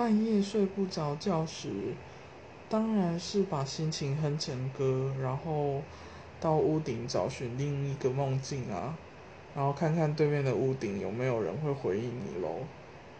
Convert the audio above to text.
半夜睡不着觉时，当然是把心情哼成歌，然后到屋顶找寻另一个梦境啊，然后看看对面的屋顶有没有人会回应你喽。